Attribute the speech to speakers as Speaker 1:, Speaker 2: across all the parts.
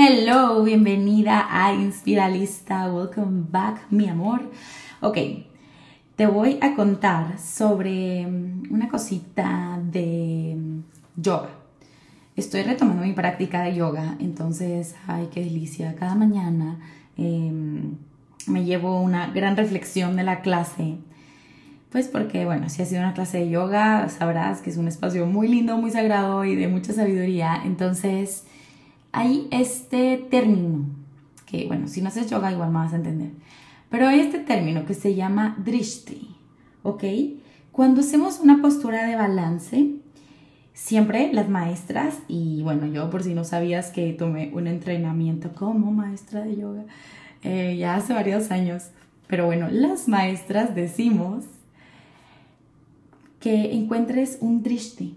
Speaker 1: Hello, bienvenida a Inspiralista. Welcome back, mi amor. Ok, te voy a contar sobre mm, una cosita de mm, yoga. Estoy retomando mi práctica de yoga, entonces, ay, qué delicia. Cada mañana em, me llevo una gran reflexión de la clase. Pues porque, bueno, si ha sido una clase de yoga, sabrás que es un espacio muy lindo, muy sagrado y de mucha sabiduría. Entonces, hay este término, que bueno, si no haces yoga igual me vas a entender, pero hay este término que se llama drishti, ¿ok? Cuando hacemos una postura de balance, siempre las maestras, y bueno, yo por si no sabías que tomé un entrenamiento como maestra de yoga eh, ya hace varios años, pero bueno, las maestras decimos que encuentres un drishti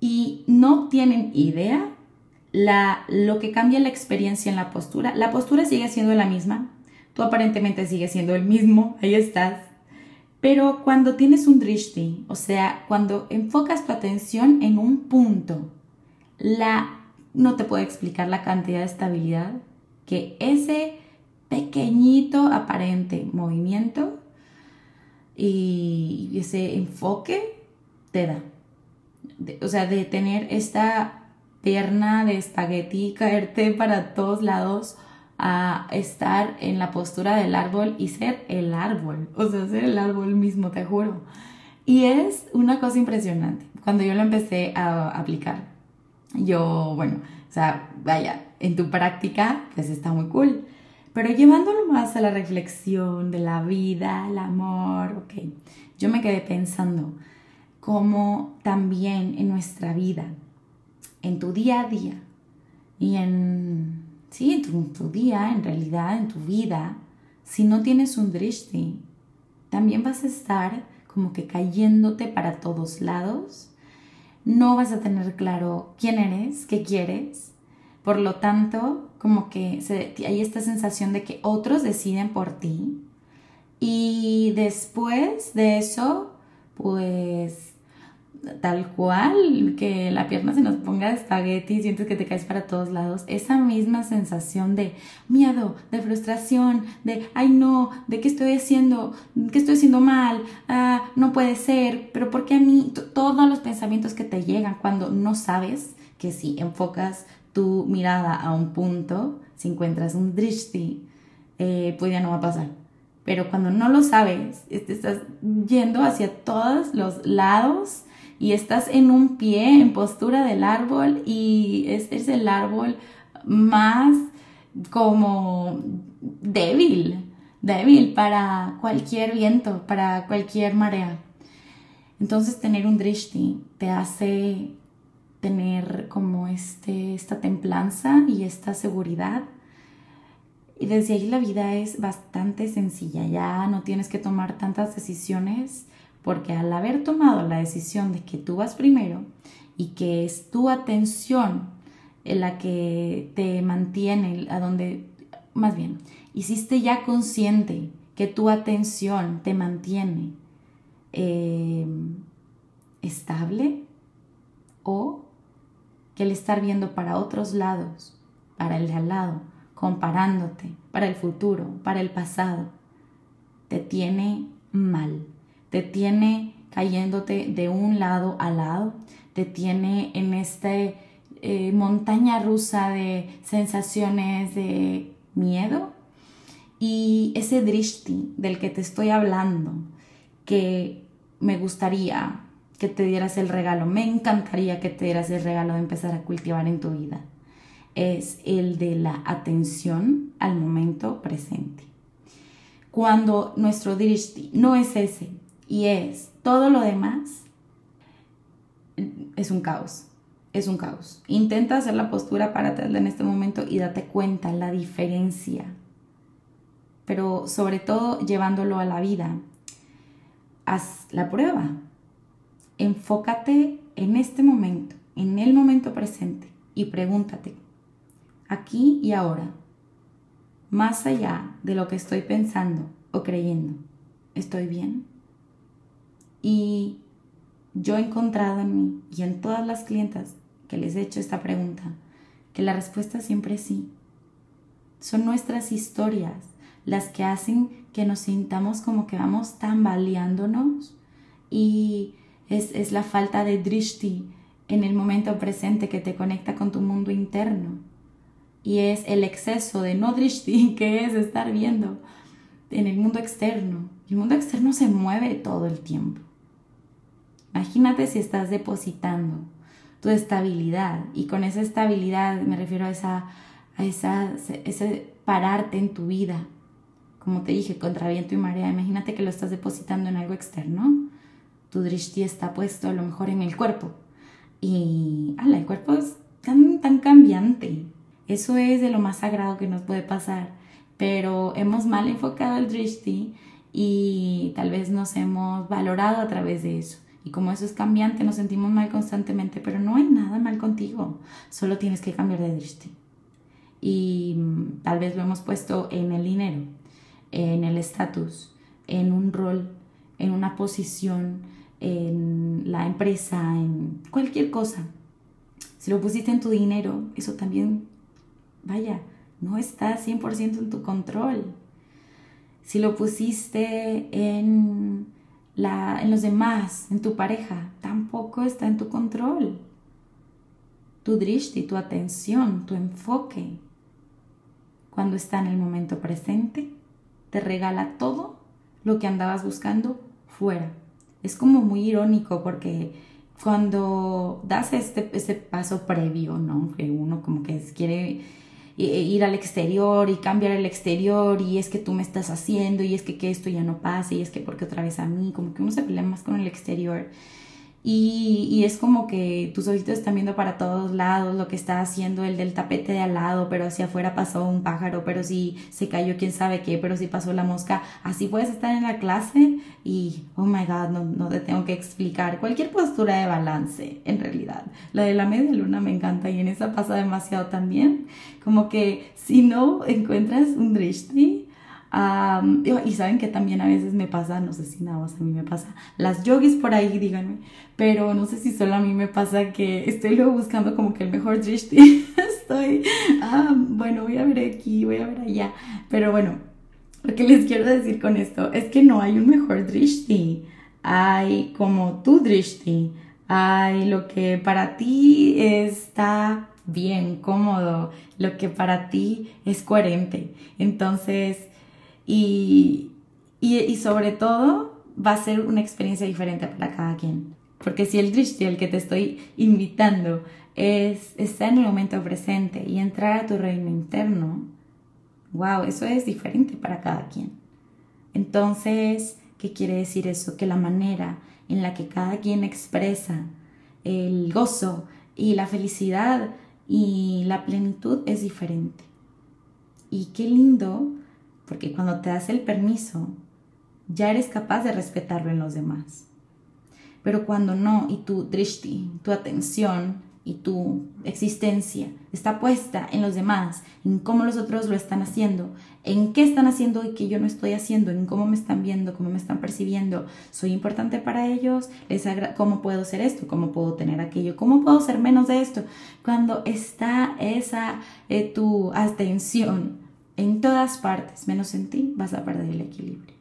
Speaker 1: y no tienen idea la, lo que cambia la experiencia en la postura. La postura sigue siendo la misma, tú aparentemente sigues siendo el mismo, ahí estás. Pero cuando tienes un drishti, o sea, cuando enfocas tu atención en un punto, la, no te puedo explicar la cantidad de estabilidad que ese pequeñito aparente movimiento y ese enfoque te da. o sea, de tener esta pierna de espagueti, caerte para todos lados a estar en la postura del árbol y ser el árbol, o sea, ser el árbol mismo, te juro. Y es una cosa impresionante. Cuando yo lo empecé a aplicar, yo, bueno, o sea, vaya, en tu práctica, pues está muy cool. Pero llevándolo más a la reflexión de la vida, el amor, ok, yo me quedé pensando cómo también en nuestra vida en tu día a día y en, sí, en tu, día, en realidad, en tu vida, si no tienes un drishti, también vas a estar como que cayéndote para todos lados. No vas a tener claro quién eres, qué quieres. Por lo tanto, como que hay esta sensación de que otros deciden por ti. Y después de eso, pues tal cual, que la pierna se nos ponga de espagueti y sientes que te caes para todos lados, esa misma sensación de miedo, de frustración, de, ay no, de qué estoy haciendo, qué estoy haciendo mal, ah, no puede ser, pero porque a mí, todos los pensamientos que te llegan cuando no sabes que si enfocas tu mirada a un punto, si encuentras un drishti, eh, pues ya no va a pasar. Pero cuando no lo sabes, te estás yendo hacia todos los lados y estás en un pie, en postura del árbol y este es el árbol más como débil, débil para cualquier viento, para cualquier marea. Entonces tener un drishti te hace tener como este, esta templanza y esta seguridad. Y desde ahí la vida es bastante sencilla, ya no tienes que tomar tantas decisiones porque al haber tomado la decisión de que tú vas primero y que es tu atención en la que te mantiene a donde, más bien, hiciste ya consciente que tu atención te mantiene eh, estable o que el estar viendo para otros lados, para el de al lado, comparándote, para el futuro, para el pasado, te tiene mal te tiene cayéndote de un lado a lado, te tiene en esta eh, montaña rusa de sensaciones de miedo y ese drishti del que te estoy hablando, que me gustaría que te dieras el regalo, me encantaría que te dieras el regalo de empezar a cultivar en tu vida, es el de la atención al momento presente. Cuando nuestro drishti no es ese, y es todo lo demás, es un caos. Es un caos. Intenta hacer la postura para atrás en este momento y date cuenta la diferencia. Pero sobre todo llevándolo a la vida. Haz la prueba. Enfócate en este momento, en el momento presente y pregúntate, aquí y ahora, más allá de lo que estoy pensando o creyendo, ¿estoy bien? Y yo he encontrado en mí y en todas las clientas que les he hecho esta pregunta, que la respuesta siempre es sí. son nuestras historias las que hacen que nos sintamos como que vamos tambaleándonos y es, es la falta de drishti en el momento presente que te conecta con tu mundo interno y es el exceso de no drishti que es estar viendo en el mundo externo. El mundo externo se mueve todo el tiempo. Imagínate si estás depositando tu estabilidad y con esa estabilidad me refiero a esa a esa ese pararte en tu vida. Como te dije, contra viento y marea. Imagínate que lo estás depositando en algo externo. Tu drishti está puesto a lo mejor en el cuerpo. Y ala, el cuerpo es tan, tan cambiante. Eso es de lo más sagrado que nos puede pasar. Pero hemos mal enfocado el drishti y tal vez nos hemos valorado a través de eso. Y como eso es cambiante, nos sentimos mal constantemente, pero no hay nada mal contigo, solo tienes que cambiar de drishti. Y mm, tal vez lo hemos puesto en el dinero, en el estatus, en un rol, en una posición, en la empresa, en cualquier cosa. Si lo pusiste en tu dinero, eso también, vaya, no está 100% en tu control. Si lo pusiste en en los demás, en tu pareja, tampoco está en tu control. Tu drishti, tu atención, tu enfoque, cuando está en el momento presente, te regala todo lo que andabas buscando fuera. Es como muy irónico porque cuando das este, ese paso previo, ¿no? Que uno como que quiere ir al exterior y cambiar el exterior y es que tú me estás haciendo y es que, que esto ya no pase y es que porque otra vez a mí, como que uno se pelea más con el exterior y, y, es como que tus ojitos están viendo para todos lados lo que está haciendo el del tapete de al lado, pero si afuera pasó un pájaro, pero si se cayó quién sabe qué, pero si pasó la mosca. Así puedes estar en la clase y, oh my god, no, no te tengo que explicar. Cualquier postura de balance, en realidad. La de la media luna me encanta y en esa pasa demasiado también. Como que si no encuentras un drishti, y saben que también a veces me pasa, no sé si nada más a mí me pasa, las yogis por ahí, díganme, pero no sé si solo a mí me pasa que estoy luego buscando como que el mejor drishti. estoy, ah, bueno, voy a ver aquí, voy a ver allá, pero bueno, lo que les quiero decir con esto es que no hay un mejor drishti, hay como tu drishti, hay lo que para ti está bien, cómodo, lo que para ti es coherente. Entonces, y, y, sobre todo va a ser una experiencia diferente para cada quien. Porque si el drishti, el que te estoy invitando, es estar en el momento presente y entrar a tu reino interno, wow, eso es diferente para cada quien. Entonces, ¿qué quiere decir eso? Que la manera en la que cada quien expresa el gozo y la felicidad y la plenitud es diferente. Y qué lindo porque cuando te das el permiso, ya eres capaz de respetarlo en los demás. Pero cuando no, y tu drishti, tu atención y tu existencia está puesta en los demás, en cómo los otros lo están haciendo, en qué están haciendo y qué yo no estoy haciendo, en cómo me están viendo, cómo me están percibiendo, soy importante para ellos, cómo puedo ser esto, cómo puedo tener aquello, cómo puedo ser menos de esto. Cuando está esa eh, tu atención en todas partes, menos en ti, vas a perder el equilibrio.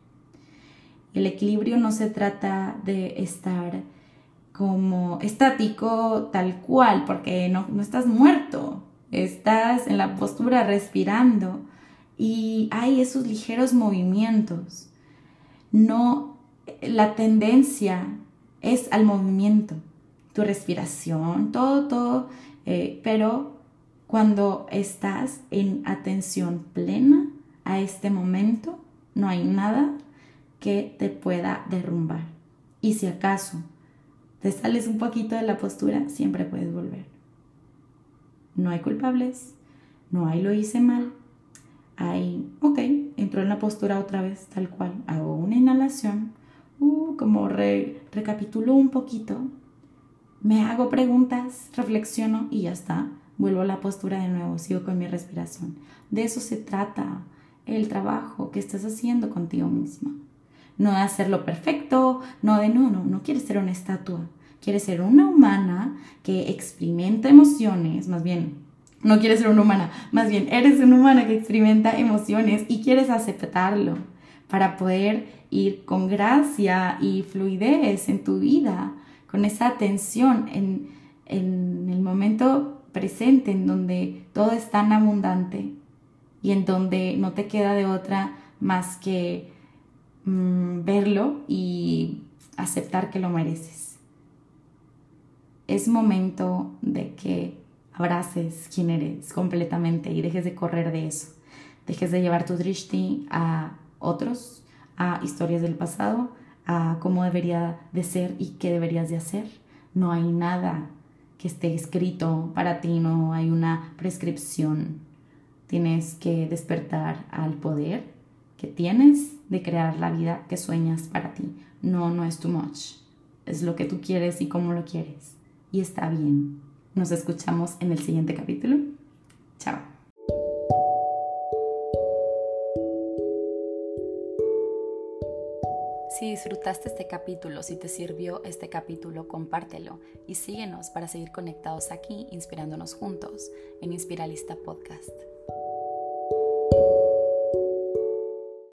Speaker 1: El equilibrio no se trata de estar como estático tal cual, porque no, no estás muerto, estás en la postura respirando y hay esos ligeros movimientos. No, la tendencia es al movimiento, tu respiración, todo, todo, eh, pero cuando estás en atención plena a este momento, no hay nada que te pueda derrumbar. Y si acaso te sales un poquito de la postura, siempre puedes volver. No hay culpables, no hay lo hice mal. Hay, ok, entro en la postura otra vez, tal cual. Hago una inhalación, uh, como recapitulo un poquito, me hago preguntas, reflexiono y ya está Vuelvo a la postura de nuevo, sigo con mi respiración. De eso se trata el trabajo que estás haciendo contigo misma. No de hacerlo perfecto, no de no, no, no quieres ser una estatua. Quieres ser una humana que experimenta emociones, más bien no quieres ser una humana, más bien eres una humana que experimenta emociones y quieres aceptarlo para poder ir con gracia y fluidez en tu vida, con esa atención en, en el momento presente en donde todo es tan abundante y en donde no te queda de otra más que mm, verlo y aceptar que lo mereces. Es momento de que abraces quién eres completamente y dejes de correr de eso. Dejes de llevar tu drishti a otros, a historias del pasado, a cómo debería de ser y qué deberías de hacer. No hay nada que esté escrito para ti, no hay una prescripción. Tienes que despertar al poder que tienes de crear la vida que sueñas para ti. No, no es too much. Es lo que tú quieres y cómo lo quieres. Y está bien. Nos escuchamos en el siguiente capítulo. Chao. Si disfrutaste este capítulo, si te sirvió este capítulo, compártelo y síguenos para seguir conectados aquí, inspirándonos juntos en Inspiralista Podcast.